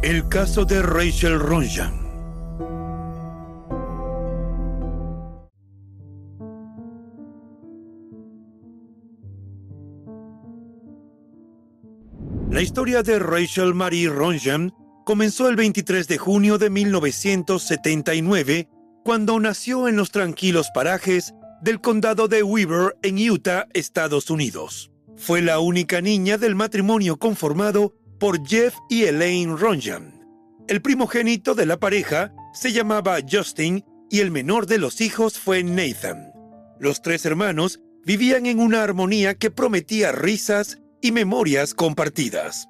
El caso de Rachel Ronjan. La historia de Rachel Marie Ronjan comenzó el 23 de junio de 1979, cuando nació en los tranquilos parajes del condado de Weaver, en Utah, Estados Unidos. Fue la única niña del matrimonio conformado por Jeff y Elaine Ronjan. El primogénito de la pareja se llamaba Justin y el menor de los hijos fue Nathan. Los tres hermanos vivían en una armonía que prometía risas y memorias compartidas.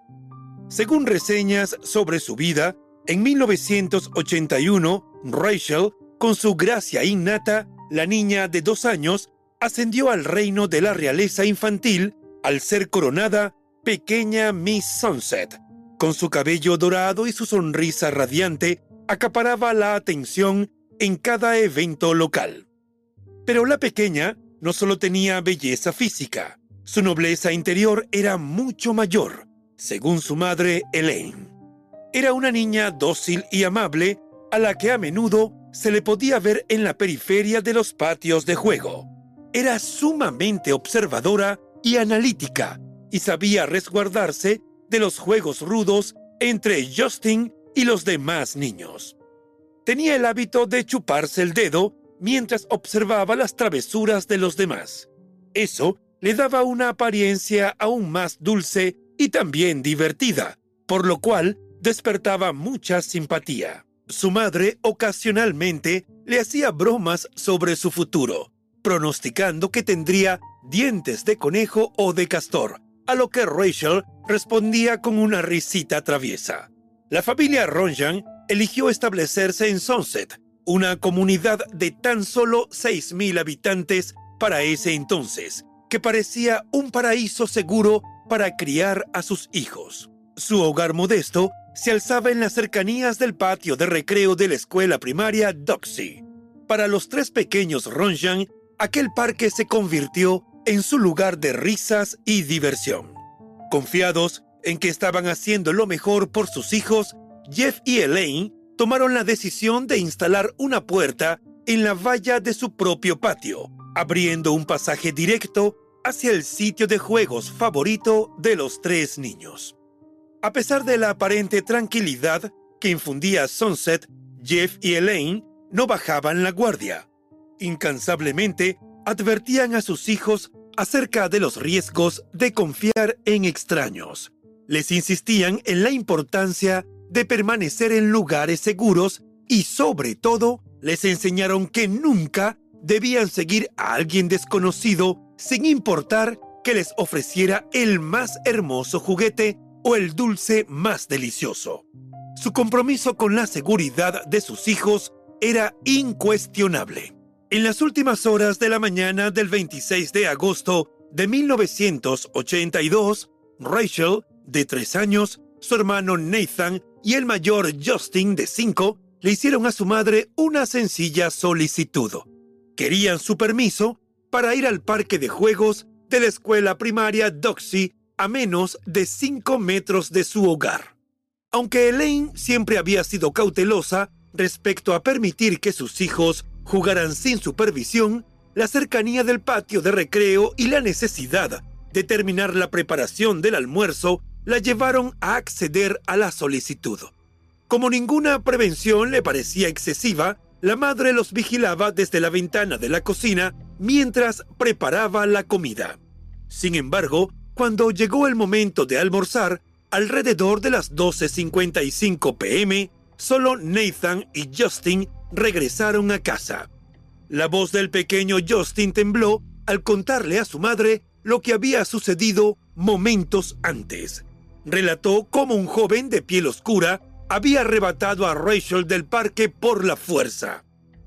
Según reseñas sobre su vida, en 1981, Rachel, con su gracia innata, la niña de dos años, ascendió al reino de la realeza infantil al ser coronada pequeña Miss Sunset. Con su cabello dorado y su sonrisa radiante, acaparaba la atención en cada evento local. Pero la pequeña no solo tenía belleza física, su nobleza interior era mucho mayor, según su madre Elaine. Era una niña dócil y amable a la que a menudo se le podía ver en la periferia de los patios de juego. Era sumamente observadora y analítica y sabía resguardarse de los juegos rudos entre Justin y los demás niños. Tenía el hábito de chuparse el dedo mientras observaba las travesuras de los demás. Eso le daba una apariencia aún más dulce y también divertida, por lo cual despertaba mucha simpatía. Su madre ocasionalmente le hacía bromas sobre su futuro, pronosticando que tendría dientes de conejo o de castor, a lo que Rachel respondía con una risita traviesa. La familia Ronjan eligió establecerse en Sunset, una comunidad de tan solo 6.000 habitantes para ese entonces, que parecía un paraíso seguro para criar a sus hijos. Su hogar modesto se alzaba en las cercanías del patio de recreo de la escuela primaria Doxy. Para los tres pequeños Ronjan, aquel parque se convirtió en su lugar de risas y diversión. Confiados en que estaban haciendo lo mejor por sus hijos, Jeff y Elaine tomaron la decisión de instalar una puerta en la valla de su propio patio, abriendo un pasaje directo hacia el sitio de juegos favorito de los tres niños. A pesar de la aparente tranquilidad que infundía Sunset, Jeff y Elaine no bajaban la guardia. Incansablemente advertían a sus hijos acerca de los riesgos de confiar en extraños. Les insistían en la importancia de permanecer en lugares seguros y sobre todo les enseñaron que nunca debían seguir a alguien desconocido sin importar que les ofreciera el más hermoso juguete o el dulce más delicioso. Su compromiso con la seguridad de sus hijos era incuestionable. En las últimas horas de la mañana del 26 de agosto de 1982, Rachel, de tres años, su hermano Nathan y el mayor Justin, de cinco, le hicieron a su madre una sencilla solicitud. Querían su permiso para ir al parque de juegos de la escuela primaria Doxy a menos de 5 metros de su hogar. Aunque Elaine siempre había sido cautelosa respecto a permitir que sus hijos jugaran sin supervisión, la cercanía del patio de recreo y la necesidad de terminar la preparación del almuerzo la llevaron a acceder a la solicitud. Como ninguna prevención le parecía excesiva, la madre los vigilaba desde la ventana de la cocina mientras preparaba la comida. Sin embargo, cuando llegó el momento de almorzar, alrededor de las 12.55 pm, solo Nathan y Justin regresaron a casa. La voz del pequeño Justin tembló al contarle a su madre lo que había sucedido momentos antes. Relató cómo un joven de piel oscura había arrebatado a Rachel del parque por la fuerza.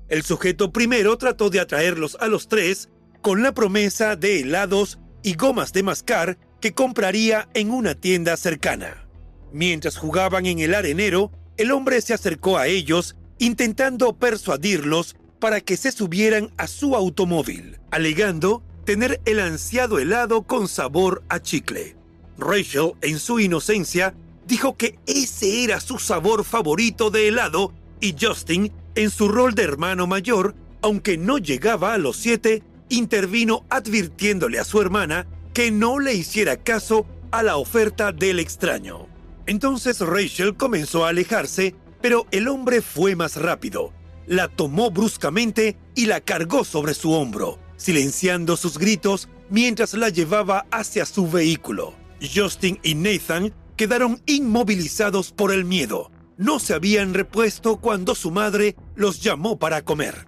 El sujeto primero trató de atraerlos a los tres con la promesa de helados y gomas de mascar que compraría en una tienda cercana. Mientras jugaban en el arenero, el hombre se acercó a ellos intentando persuadirlos para que se subieran a su automóvil, alegando tener el ansiado helado con sabor a chicle. Rachel, en su inocencia, dijo que ese era su sabor favorito de helado y Justin, en su rol de hermano mayor, aunque no llegaba a los siete, intervino advirtiéndole a su hermana que no le hiciera caso a la oferta del extraño. Entonces Rachel comenzó a alejarse, pero el hombre fue más rápido. La tomó bruscamente y la cargó sobre su hombro, silenciando sus gritos mientras la llevaba hacia su vehículo. Justin y Nathan quedaron inmovilizados por el miedo. No se habían repuesto cuando su madre los llamó para comer.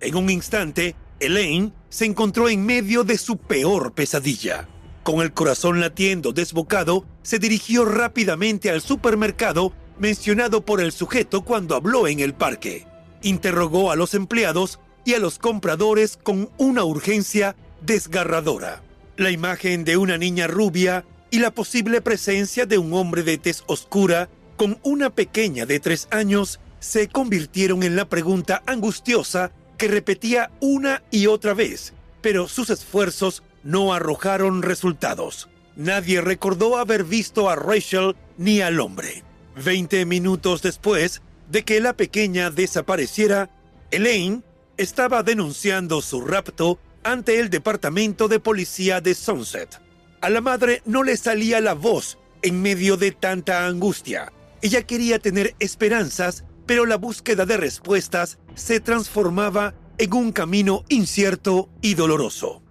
En un instante, Elaine se encontró en medio de su peor pesadilla. Con el corazón latiendo desbocado, se dirigió rápidamente al supermercado mencionado por el sujeto cuando habló en el parque. Interrogó a los empleados y a los compradores con una urgencia desgarradora. La imagen de una niña rubia y la posible presencia de un hombre de tez oscura con una pequeña de tres años se convirtieron en la pregunta angustiosa que repetía una y otra vez, pero sus esfuerzos no arrojaron resultados. Nadie recordó haber visto a Rachel ni al hombre. Veinte minutos después de que la pequeña desapareciera, Elaine estaba denunciando su rapto ante el Departamento de Policía de Sunset. A la madre no le salía la voz en medio de tanta angustia. Ella quería tener esperanzas, pero la búsqueda de respuestas se transformaba en un camino incierto y doloroso.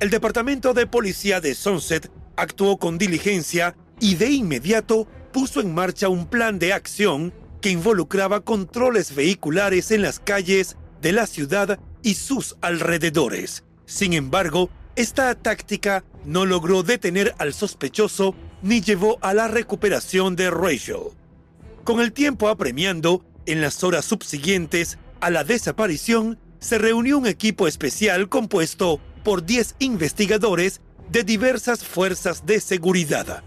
El Departamento de Policía de Sunset actuó con diligencia y de inmediato puso en marcha un plan de acción que involucraba controles vehiculares en las calles de la ciudad y sus alrededores. Sin embargo, esta táctica no logró detener al sospechoso ni llevó a la recuperación de Rachel. Con el tiempo apremiando, en las horas subsiguientes a la desaparición, se reunió un equipo especial compuesto por 10 investigadores de diversas fuerzas de seguridad.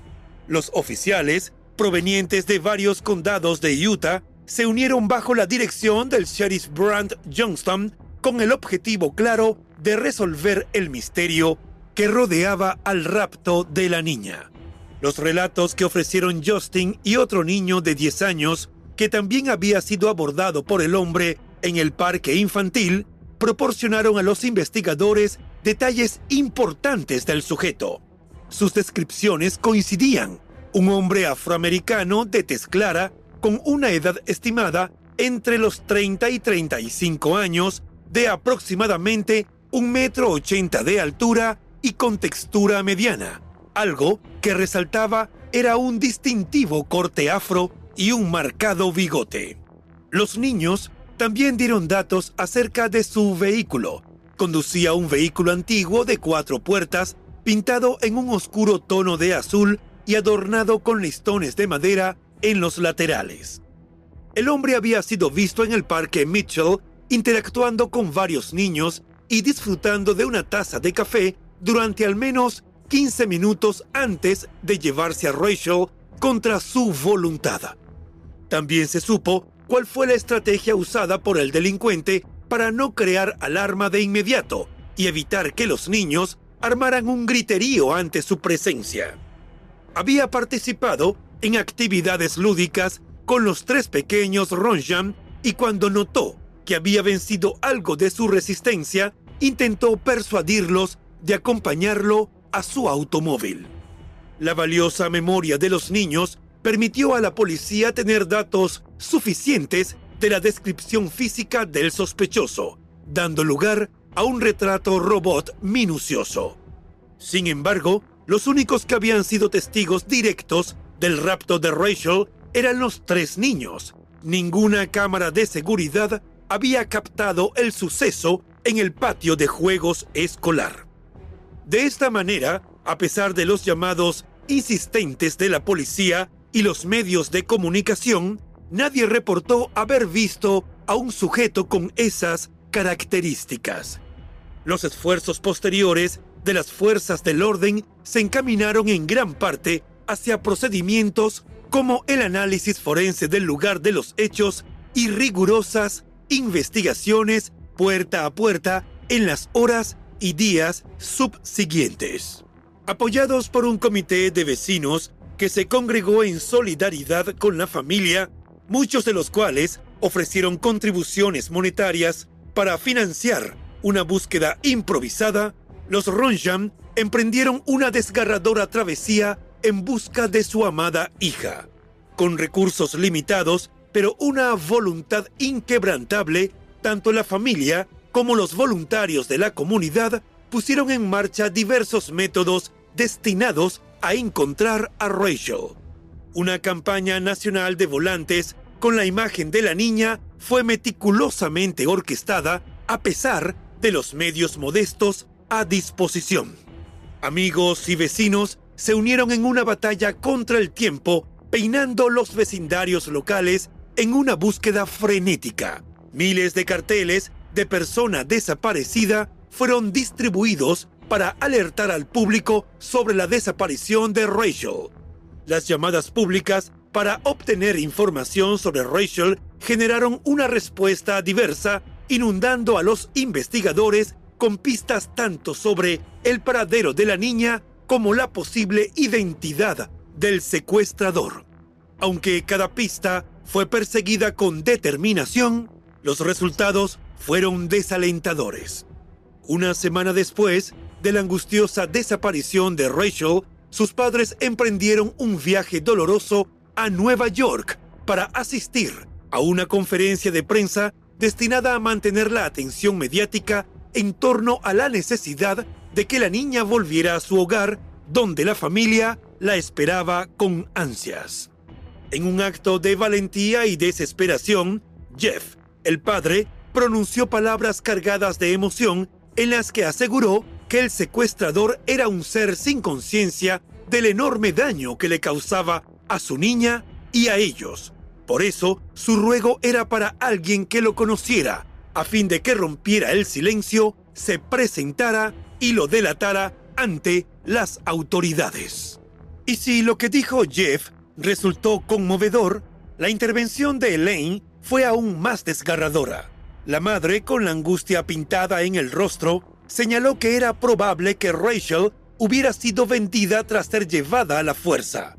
Los oficiales, provenientes de varios condados de Utah, se unieron bajo la dirección del sheriff Brand Johnston con el objetivo claro de resolver el misterio que rodeaba al rapto de la niña. Los relatos que ofrecieron Justin y otro niño de 10 años, que también había sido abordado por el hombre en el parque infantil, proporcionaron a los investigadores detalles importantes del sujeto. Sus descripciones coincidían. Un hombre afroamericano de tez clara, con una edad estimada entre los 30 y 35 años, de aproximadamente un metro ochenta de altura y con textura mediana. Algo que resaltaba era un distintivo corte afro y un marcado bigote. Los niños también dieron datos acerca de su vehículo. Conducía un vehículo antiguo de cuatro puertas, pintado en un oscuro tono de azul y adornado con listones de madera en los laterales. El hombre había sido visto en el parque Mitchell interactuando con varios niños y disfrutando de una taza de café durante al menos 15 minutos antes de llevarse a Rachel contra su voluntad. También se supo cuál fue la estrategia usada por el delincuente para no crear alarma de inmediato y evitar que los niños armaran un griterío ante su presencia. Había participado en actividades lúdicas con los tres pequeños Ronjam y cuando notó que había vencido algo de su resistencia, intentó persuadirlos de acompañarlo a su automóvil. La valiosa memoria de los niños permitió a la policía tener datos suficientes de la descripción física del sospechoso, dando lugar a un retrato robot minucioso. Sin embargo, los únicos que habían sido testigos directos del rapto de Rachel eran los tres niños. Ninguna cámara de seguridad había captado el suceso en el patio de juegos escolar. De esta manera, a pesar de los llamados insistentes de la policía y los medios de comunicación, nadie reportó haber visto a un sujeto con esas características. Los esfuerzos posteriores de las fuerzas del orden se encaminaron en gran parte hacia procedimientos como el análisis forense del lugar de los hechos y rigurosas investigaciones puerta a puerta en las horas y días subsiguientes. Apoyados por un comité de vecinos que se congregó en solidaridad con la familia, muchos de los cuales ofrecieron contribuciones monetarias para financiar una búsqueda improvisada, los Ronjam emprendieron una desgarradora travesía en busca de su amada hija. Con recursos limitados, pero una voluntad inquebrantable, tanto la familia como los voluntarios de la comunidad pusieron en marcha diversos métodos destinados a encontrar a Rachel. Una campaña nacional de volantes con la imagen de la niña fue meticulosamente orquestada a pesar de los medios modestos a disposición. Amigos y vecinos se unieron en una batalla contra el tiempo, peinando los vecindarios locales en una búsqueda frenética. Miles de carteles de persona desaparecida fueron distribuidos para alertar al público sobre la desaparición de Rachel. Las llamadas públicas para obtener información sobre Rachel generaron una respuesta diversa, inundando a los investigadores con pistas tanto sobre el paradero de la niña como la posible identidad del secuestrador. Aunque cada pista fue perseguida con determinación, los resultados fueron desalentadores. Una semana después de la angustiosa desaparición de Rachel, sus padres emprendieron un viaje doloroso a Nueva York para asistir a una conferencia de prensa destinada a mantener la atención mediática en torno a la necesidad de que la niña volviera a su hogar, donde la familia la esperaba con ansias. En un acto de valentía y desesperación, Jeff, el padre, pronunció palabras cargadas de emoción en las que aseguró que el secuestrador era un ser sin conciencia del enorme daño que le causaba a su niña y a ellos. Por eso, su ruego era para alguien que lo conociera, a fin de que rompiera el silencio, se presentara y lo delatara ante las autoridades. Y si lo que dijo Jeff resultó conmovedor, la intervención de Elaine fue aún más desgarradora. La madre, con la angustia pintada en el rostro, señaló que era probable que Rachel hubiera sido vendida tras ser llevada a la fuerza.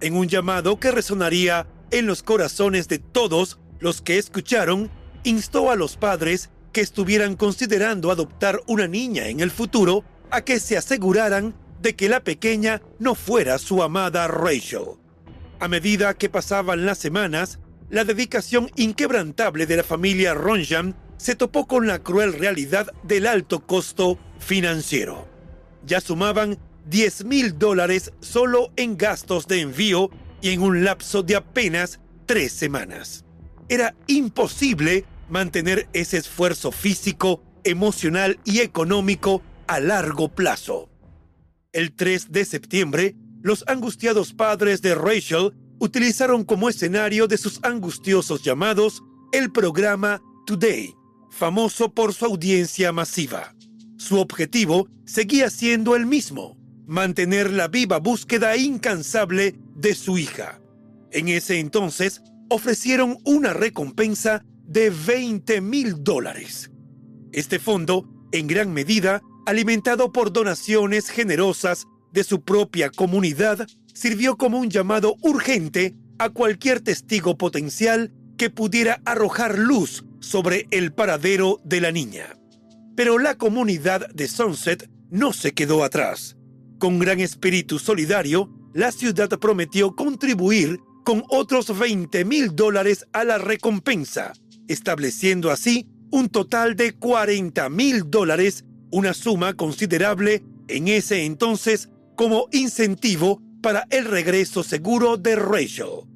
En un llamado que resonaría en los corazones de todos los que escucharon, instó a los padres que estuvieran considerando adoptar una niña en el futuro a que se aseguraran de que la pequeña no fuera su amada Rachel. A medida que pasaban las semanas, la dedicación inquebrantable de la familia Ronjan se topó con la cruel realidad del alto costo financiero. Ya sumaban 10 mil dólares solo en gastos de envío y en un lapso de apenas tres semanas. Era imposible mantener ese esfuerzo físico, emocional y económico a largo plazo. El 3 de septiembre, los angustiados padres de Rachel utilizaron como escenario de sus angustiosos llamados el programa Today, famoso por su audiencia masiva. Su objetivo seguía siendo el mismo, mantener la viva búsqueda incansable de su hija. En ese entonces, ofrecieron una recompensa de 20 mil dólares. Este fondo, en gran medida, alimentado por donaciones generosas de su propia comunidad, sirvió como un llamado urgente a cualquier testigo potencial que pudiera arrojar luz sobre el paradero de la niña. Pero la comunidad de Sunset no se quedó atrás. Con gran espíritu solidario, la ciudad prometió contribuir con otros 20 mil dólares a la recompensa, estableciendo así un total de 40 mil dólares, una suma considerable en ese entonces como incentivo para el regreso seguro de Rachel.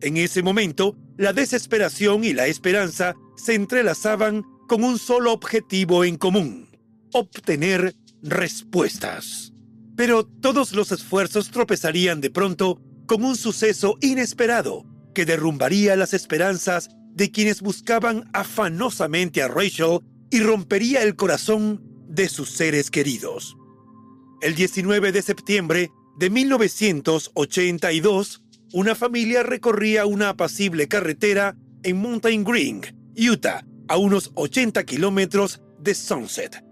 En ese momento, la desesperación y la esperanza se entrelazaban con un solo objetivo en común, obtener respuestas. Pero todos los esfuerzos tropezarían de pronto con un suceso inesperado que derrumbaría las esperanzas de quienes buscaban afanosamente a Rachel y rompería el corazón de sus seres queridos. El 19 de septiembre de 1982, una familia recorría una apacible carretera en Mountain Green, Utah, a unos 80 kilómetros de Sunset.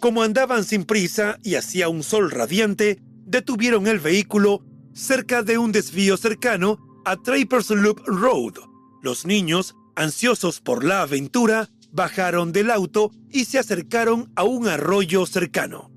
Como andaban sin prisa y hacía un sol radiante, detuvieron el vehículo cerca de un desvío cercano a Trappers Loop Road. Los niños Ansiosos por la aventura, bajaron del auto y se acercaron a un arroyo cercano.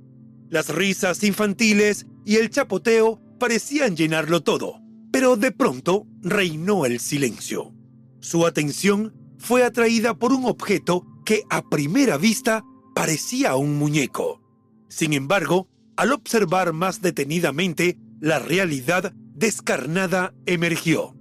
Las risas infantiles y el chapoteo parecían llenarlo todo, pero de pronto reinó el silencio. Su atención fue atraída por un objeto que a primera vista parecía un muñeco. Sin embargo, al observar más detenidamente, la realidad descarnada emergió.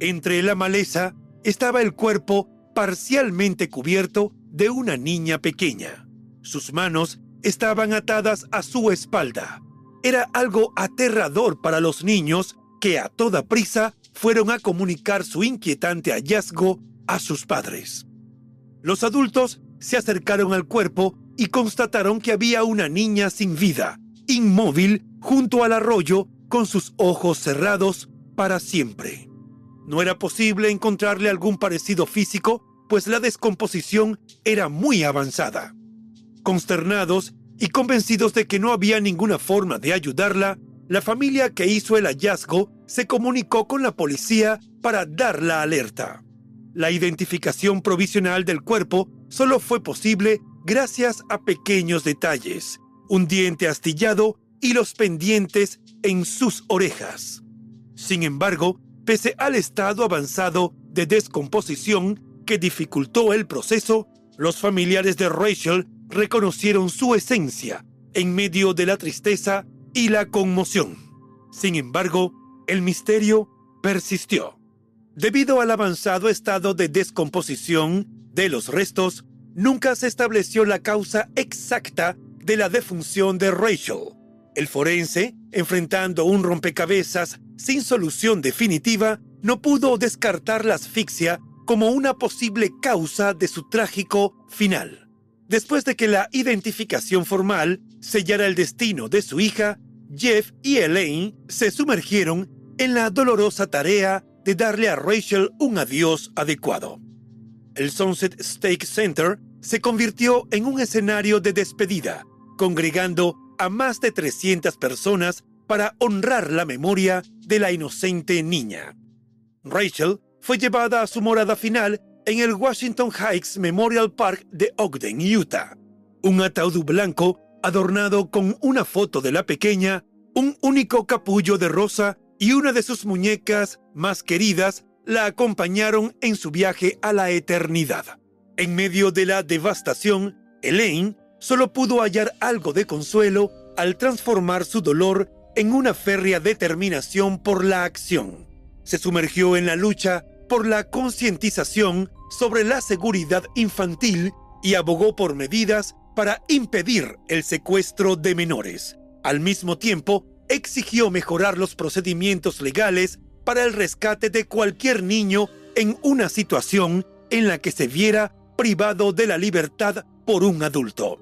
Entre la maleza estaba el cuerpo parcialmente cubierto de una niña pequeña. Sus manos estaban atadas a su espalda. Era algo aterrador para los niños que a toda prisa fueron a comunicar su inquietante hallazgo a sus padres. Los adultos se acercaron al cuerpo y constataron que había una niña sin vida, inmóvil junto al arroyo con sus ojos cerrados para siempre. No era posible encontrarle algún parecido físico, pues la descomposición era muy avanzada. Consternados y convencidos de que no había ninguna forma de ayudarla, la familia que hizo el hallazgo se comunicó con la policía para dar la alerta. La identificación provisional del cuerpo solo fue posible gracias a pequeños detalles, un diente astillado y los pendientes en sus orejas. Sin embargo, Pese al estado avanzado de descomposición que dificultó el proceso, los familiares de Rachel reconocieron su esencia en medio de la tristeza y la conmoción. Sin embargo, el misterio persistió. Debido al avanzado estado de descomposición de los restos, nunca se estableció la causa exacta de la defunción de Rachel. El forense, enfrentando un rompecabezas sin solución definitiva, no pudo descartar la asfixia como una posible causa de su trágico final. Después de que la identificación formal sellara el destino de su hija, Jeff y Elaine se sumergieron en la dolorosa tarea de darle a Rachel un adiós adecuado. El Sunset Stake Center se convirtió en un escenario de despedida, congregando a más de 300 personas para honrar la memoria de la inocente niña. Rachel fue llevada a su morada final en el Washington Heights Memorial Park de Ogden, Utah. Un ataúd blanco adornado con una foto de la pequeña, un único capullo de rosa y una de sus muñecas más queridas la acompañaron en su viaje a la eternidad. En medio de la devastación, Elaine solo pudo hallar algo de consuelo al transformar su dolor en una férrea determinación por la acción. Se sumergió en la lucha por la concientización sobre la seguridad infantil y abogó por medidas para impedir el secuestro de menores. Al mismo tiempo, exigió mejorar los procedimientos legales para el rescate de cualquier niño en una situación en la que se viera privado de la libertad por un adulto.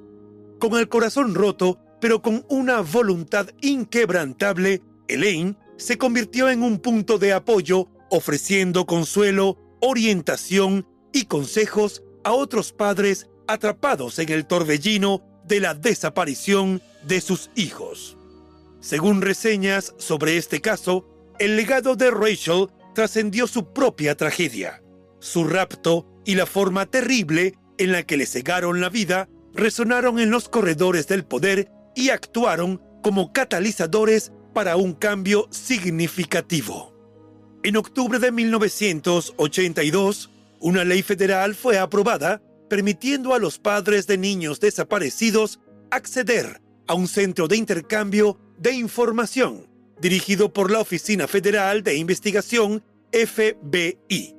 Con el corazón roto, pero con una voluntad inquebrantable, Elaine se convirtió en un punto de apoyo, ofreciendo consuelo, orientación y consejos a otros padres atrapados en el torbellino de la desaparición de sus hijos. Según reseñas sobre este caso, el legado de Rachel trascendió su propia tragedia. Su rapto y la forma terrible en la que le cegaron la vida resonaron en los corredores del poder y actuaron como catalizadores para un cambio significativo. En octubre de 1982, una ley federal fue aprobada permitiendo a los padres de niños desaparecidos acceder a un centro de intercambio de información dirigido por la Oficina Federal de Investigación FBI.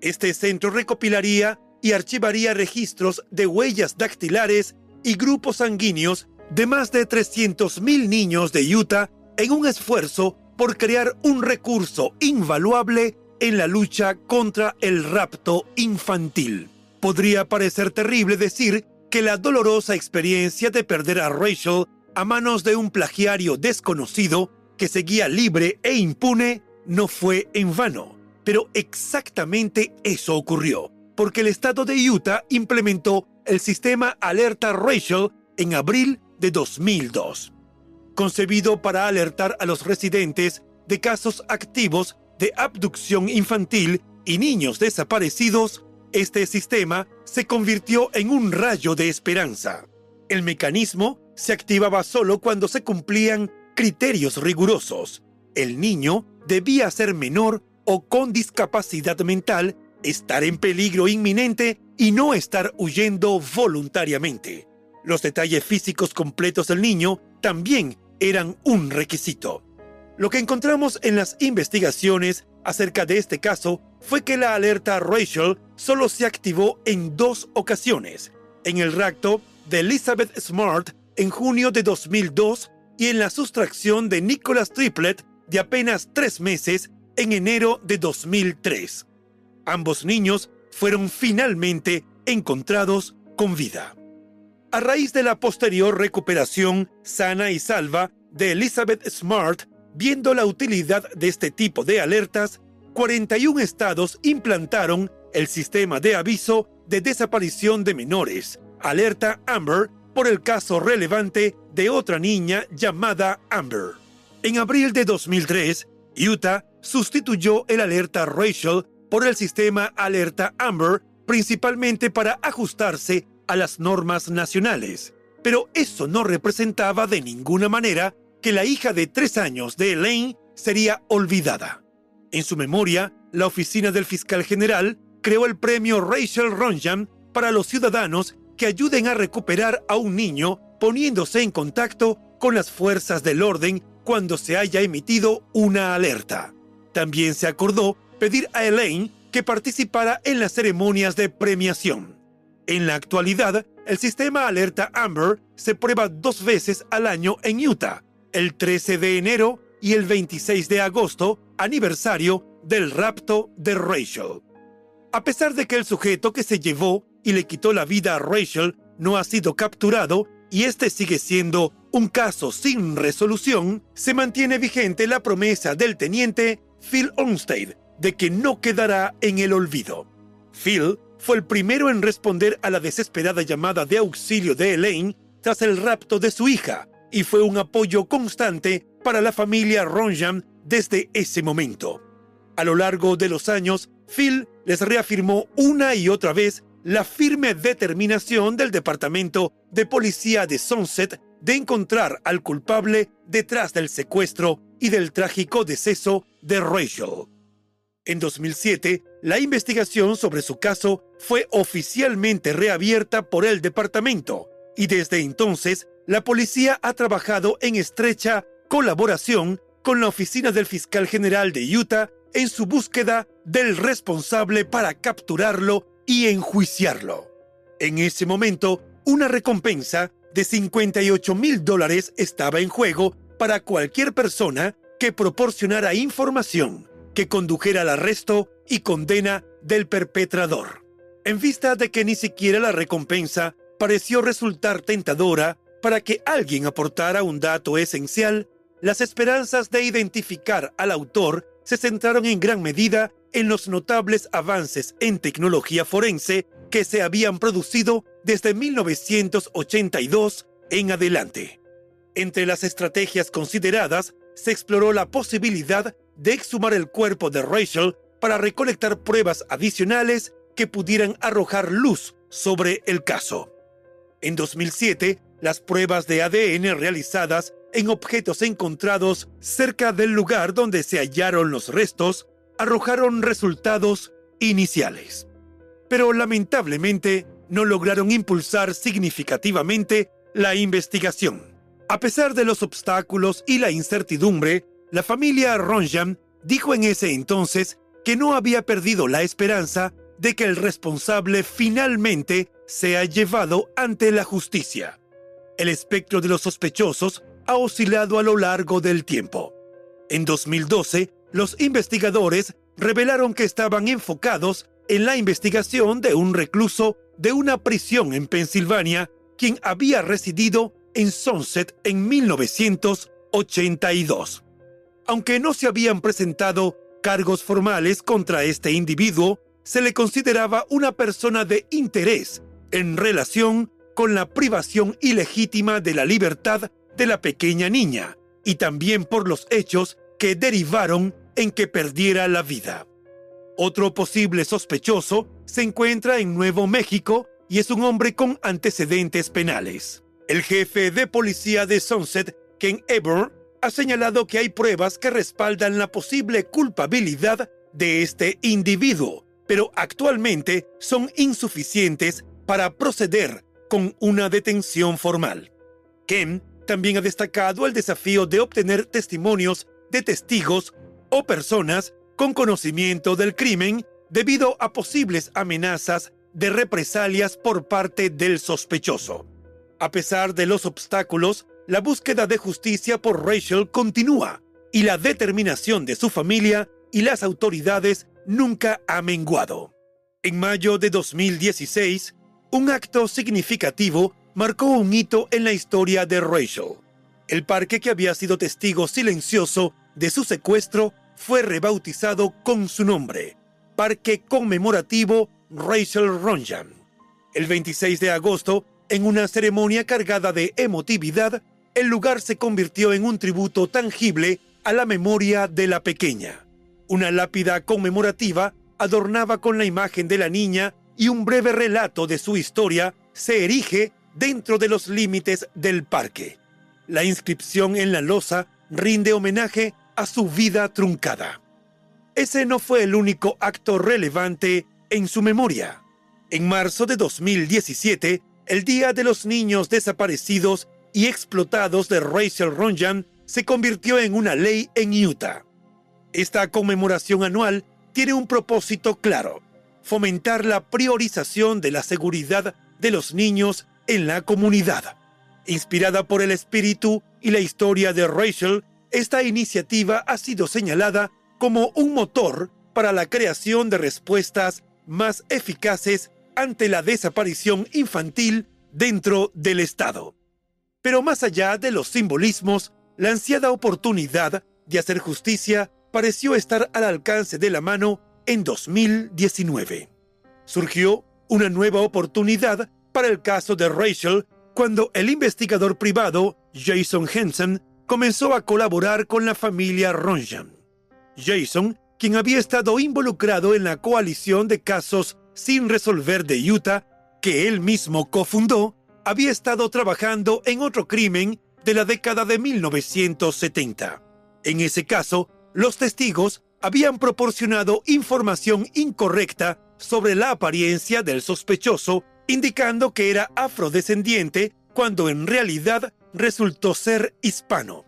Este centro recopilaría y archivaría registros de huellas dactilares y grupos sanguíneos de más de 300.000 niños de Utah en un esfuerzo por crear un recurso invaluable en la lucha contra el rapto infantil. Podría parecer terrible decir que la dolorosa experiencia de perder a Rachel a manos de un plagiario desconocido que seguía libre e impune no fue en vano. Pero exactamente eso ocurrió, porque el estado de Utah implementó el sistema Alerta Rachel en abril de 2002. Concebido para alertar a los residentes de casos activos de abducción infantil y niños desaparecidos, este sistema se convirtió en un rayo de esperanza. El mecanismo se activaba solo cuando se cumplían criterios rigurosos. El niño debía ser menor o con discapacidad mental, estar en peligro inminente y no estar huyendo voluntariamente. Los detalles físicos completos del niño también eran un requisito. Lo que encontramos en las investigaciones acerca de este caso fue que la alerta Rachel solo se activó en dos ocasiones, en el rapto de Elizabeth Smart en junio de 2002 y en la sustracción de Nicholas Triplet de apenas tres meses en enero de 2003. Ambos niños fueron finalmente encontrados con vida. A raíz de la posterior recuperación sana y salva de Elizabeth Smart, viendo la utilidad de este tipo de alertas, 41 estados implantaron el sistema de aviso de desaparición de menores, alerta Amber, por el caso relevante de otra niña llamada Amber. En abril de 2003, Utah sustituyó el alerta Rachel por el sistema alerta Amber principalmente para ajustarse a las normas nacionales. Pero eso no representaba de ninguna manera que la hija de tres años de Elaine sería olvidada. En su memoria, la oficina del fiscal general creó el premio Rachel Ronjan para los ciudadanos que ayuden a recuperar a un niño poniéndose en contacto con las fuerzas del orden cuando se haya emitido una alerta. También se acordó pedir a Elaine que participara en las ceremonias de premiación. En la actualidad, el sistema Alerta Amber se prueba dos veces al año en Utah, el 13 de enero y el 26 de agosto, aniversario del rapto de Rachel. A pesar de que el sujeto que se llevó y le quitó la vida a Rachel no ha sido capturado y este sigue siendo un caso sin resolución, se mantiene vigente la promesa del teniente Phil Olmsted de que no quedará en el olvido. Phil fue el primero en responder a la desesperada llamada de auxilio de Elaine tras el rapto de su hija y fue un apoyo constante para la familia Ronjan desde ese momento. A lo largo de los años, Phil les reafirmó una y otra vez la firme determinación del Departamento de Policía de Sunset de encontrar al culpable detrás del secuestro y del trágico deceso de Rachel. En 2007, la investigación sobre su caso fue oficialmente reabierta por el departamento y desde entonces la policía ha trabajado en estrecha colaboración con la Oficina del Fiscal General de Utah en su búsqueda del responsable para capturarlo y enjuiciarlo. En ese momento, una recompensa de 58 mil dólares estaba en juego para cualquier persona que proporcionara información que condujera al arresto y condena del perpetrador. En vista de que ni siquiera la recompensa pareció resultar tentadora para que alguien aportara un dato esencial, las esperanzas de identificar al autor se centraron en gran medida en los notables avances en tecnología forense que se habían producido desde 1982 en adelante. Entre las estrategias consideradas se exploró la posibilidad de exhumar el cuerpo de Rachel para recolectar pruebas adicionales que pudieran arrojar luz sobre el caso. En 2007, las pruebas de ADN realizadas en objetos encontrados cerca del lugar donde se hallaron los restos arrojaron resultados iniciales. Pero lamentablemente no lograron impulsar significativamente la investigación. A pesar de los obstáculos y la incertidumbre, la familia Ronjan dijo en ese entonces que no había perdido la esperanza de que el responsable finalmente sea llevado ante la justicia. El espectro de los sospechosos ha oscilado a lo largo del tiempo. En 2012, los investigadores revelaron que estaban enfocados en la investigación de un recluso de una prisión en Pensilvania, quien había residido en Sunset en 1982. Aunque no se habían presentado cargos formales contra este individuo, se le consideraba una persona de interés en relación con la privación ilegítima de la libertad de la pequeña niña y también por los hechos que derivaron en que perdiera la vida. Otro posible sospechoso se encuentra en Nuevo México y es un hombre con antecedentes penales. El jefe de policía de Sunset, Ken Eber, ha señalado que hay pruebas que respaldan la posible culpabilidad de este individuo, pero actualmente son insuficientes para proceder con una detención formal. Ken también ha destacado el desafío de obtener testimonios de testigos o personas con conocimiento del crimen debido a posibles amenazas de represalias por parte del sospechoso. A pesar de los obstáculos, la búsqueda de justicia por Rachel continúa y la determinación de su familia y las autoridades nunca ha menguado. En mayo de 2016, un acto significativo marcó un hito en la historia de Rachel. El parque que había sido testigo silencioso de su secuestro fue rebautizado con su nombre, Parque Conmemorativo Rachel Ronjan. El 26 de agosto, en una ceremonia cargada de emotividad, el lugar se convirtió en un tributo tangible a la memoria de la pequeña. Una lápida conmemorativa adornaba con la imagen de la niña y un breve relato de su historia se erige dentro de los límites del parque. La inscripción en la losa rinde homenaje a su vida truncada. Ese no fue el único acto relevante en su memoria. En marzo de 2017, el Día de los Niños Desaparecidos y Explotados de Rachel Ronjan se convirtió en una ley en Utah. Esta conmemoración anual tiene un propósito claro, fomentar la priorización de la seguridad de los niños en la comunidad. Inspirada por el espíritu y la historia de Rachel, esta iniciativa ha sido señalada como un motor para la creación de respuestas más eficaces ante la desaparición infantil dentro del Estado. Pero más allá de los simbolismos, la ansiada oportunidad de hacer justicia pareció estar al alcance de la mano en 2019. Surgió una nueva oportunidad para el caso de Rachel cuando el investigador privado Jason Henson comenzó a colaborar con la familia Ronjan. Jason, quien había estado involucrado en la coalición de casos sin resolver de Utah, que él mismo cofundó, había estado trabajando en otro crimen de la década de 1970. En ese caso, los testigos habían proporcionado información incorrecta sobre la apariencia del sospechoso, indicando que era afrodescendiente cuando en realidad resultó ser hispano.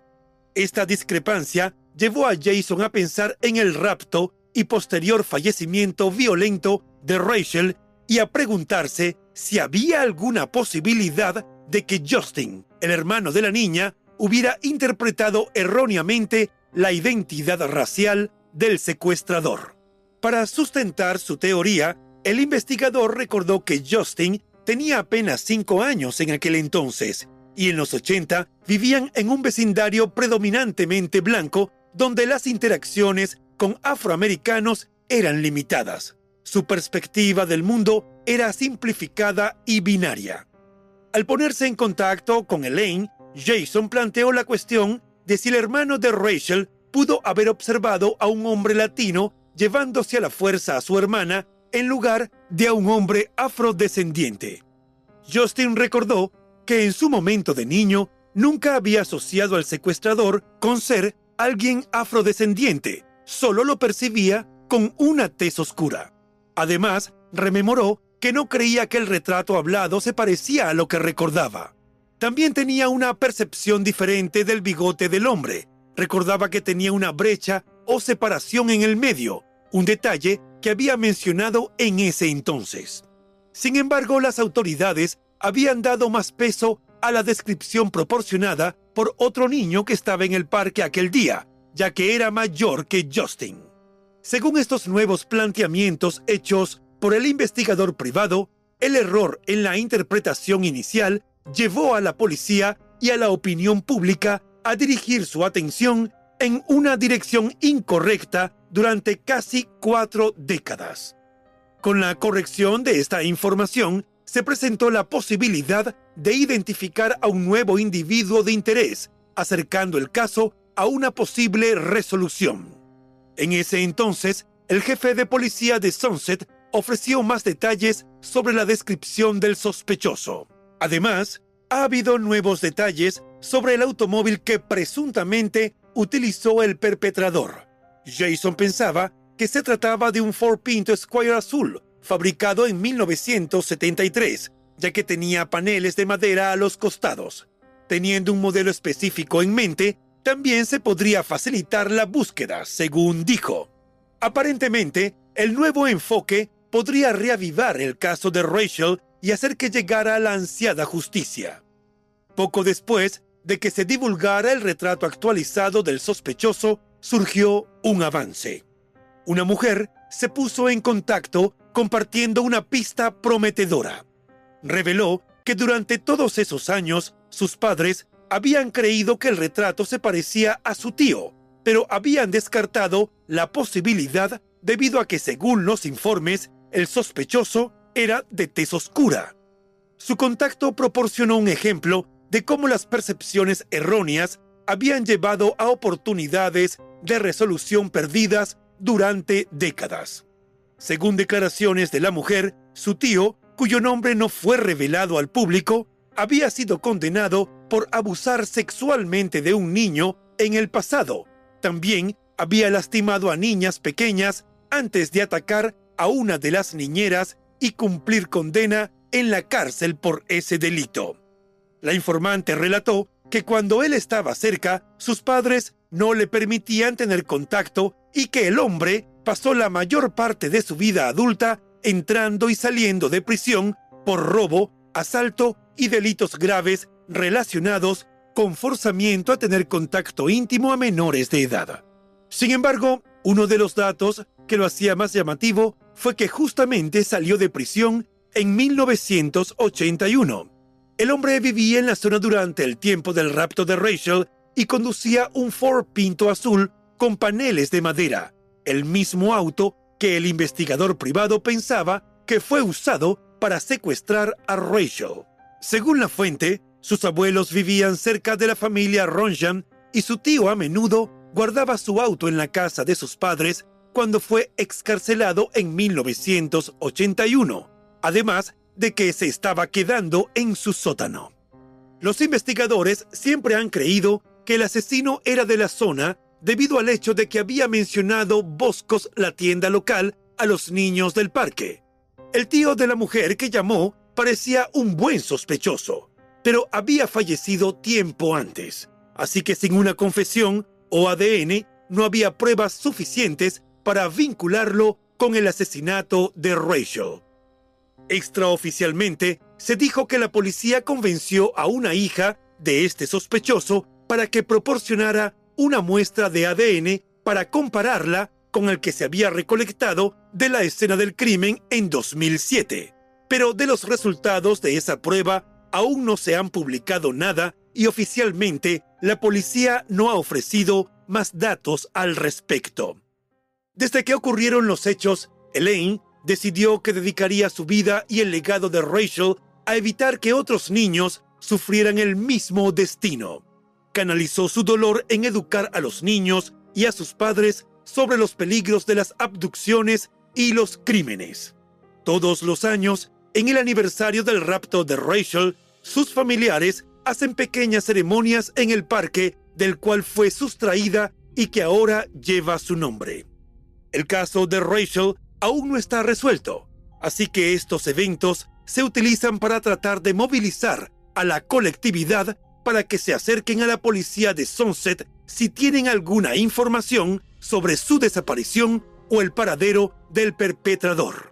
Esta discrepancia llevó a Jason a pensar en el rapto y posterior fallecimiento violento de Rachel y a preguntarse si había alguna posibilidad de que Justin, el hermano de la niña, hubiera interpretado erróneamente la identidad racial del secuestrador. Para sustentar su teoría, el investigador recordó que Justin tenía apenas cinco años en aquel entonces y en los 80 vivían en un vecindario predominantemente blanco donde las interacciones con afroamericanos eran limitadas. Su perspectiva del mundo era simplificada y binaria. Al ponerse en contacto con Elaine, Jason planteó la cuestión de si el hermano de Rachel pudo haber observado a un hombre latino llevándose a la fuerza a su hermana en lugar de a un hombre afrodescendiente. Justin recordó que en su momento de niño nunca había asociado al secuestrador con ser alguien afrodescendiente, solo lo percibía con una tez oscura. Además, rememoró que no creía que el retrato hablado se parecía a lo que recordaba. También tenía una percepción diferente del bigote del hombre. Recordaba que tenía una brecha o separación en el medio, un detalle que había mencionado en ese entonces. Sin embargo, las autoridades habían dado más peso a la descripción proporcionada por otro niño que estaba en el parque aquel día, ya que era mayor que Justin. Según estos nuevos planteamientos hechos por el investigador privado, el error en la interpretación inicial llevó a la policía y a la opinión pública a dirigir su atención en una dirección incorrecta durante casi cuatro décadas. Con la corrección de esta información, se presentó la posibilidad de identificar a un nuevo individuo de interés, acercando el caso a una posible resolución. En ese entonces, el jefe de policía de Sunset ofreció más detalles sobre la descripción del sospechoso. Además, ha habido nuevos detalles sobre el automóvil que presuntamente utilizó el perpetrador. Jason pensaba que se trataba de un Ford Pinto Squire azul, fabricado en 1973, ya que tenía paneles de madera a los costados. Teniendo un modelo específico en mente, también se podría facilitar la búsqueda, según dijo. Aparentemente, el nuevo enfoque podría reavivar el caso de Rachel y hacer que llegara la ansiada justicia. Poco después de que se divulgara el retrato actualizado del sospechoso, surgió un avance. Una mujer se puso en contacto compartiendo una pista prometedora. Reveló que durante todos esos años sus padres habían creído que el retrato se parecía a su tío, pero habían descartado la posibilidad debido a que según los informes, el sospechoso era de tez oscura. Su contacto proporcionó un ejemplo de cómo las percepciones erróneas habían llevado a oportunidades de resolución perdidas durante décadas. Según declaraciones de la mujer, su tío, cuyo nombre no fue revelado al público, había sido condenado por abusar sexualmente de un niño en el pasado. También había lastimado a niñas pequeñas antes de atacar a una de las niñeras y cumplir condena en la cárcel por ese delito. La informante relató que cuando él estaba cerca, sus padres no le permitían tener contacto y que el hombre pasó la mayor parte de su vida adulta entrando y saliendo de prisión por robo, asalto y delitos graves relacionados con forzamiento a tener contacto íntimo a menores de edad. Sin embargo, uno de los datos que lo hacía más llamativo fue que justamente salió de prisión en 1981. El hombre vivía en la zona durante el tiempo del rapto de Rachel y conducía un Ford Pinto azul con paneles de madera, el mismo auto que el investigador privado pensaba que fue usado para secuestrar a Rachel. Según la fuente, sus abuelos vivían cerca de la familia Ronjan y su tío a menudo guardaba su auto en la casa de sus padres cuando fue excarcelado en 1981, además de que se estaba quedando en su sótano. Los investigadores siempre han creído que el asesino era de la zona debido al hecho de que había mencionado Boscos, la tienda local, a los niños del parque. El tío de la mujer que llamó parecía un buen sospechoso, pero había fallecido tiempo antes, así que sin una confesión o ADN no había pruebas suficientes para vincularlo con el asesinato de Rachel. Extraoficialmente, se dijo que la policía convenció a una hija de este sospechoso para que proporcionara una muestra de ADN para compararla con el que se había recolectado de la escena del crimen en 2007. Pero de los resultados de esa prueba aún no se han publicado nada y oficialmente la policía no ha ofrecido más datos al respecto. Desde que ocurrieron los hechos, Elaine decidió que dedicaría su vida y el legado de Rachel a evitar que otros niños sufrieran el mismo destino. Canalizó su dolor en educar a los niños y a sus padres sobre los peligros de las abducciones y los crímenes. Todos los años, en el aniversario del rapto de Rachel, sus familiares hacen pequeñas ceremonias en el parque del cual fue sustraída y que ahora lleva su nombre. El caso de Rachel aún no está resuelto, así que estos eventos se utilizan para tratar de movilizar a la colectividad para que se acerquen a la policía de Sunset si tienen alguna información sobre su desaparición o el paradero del perpetrador.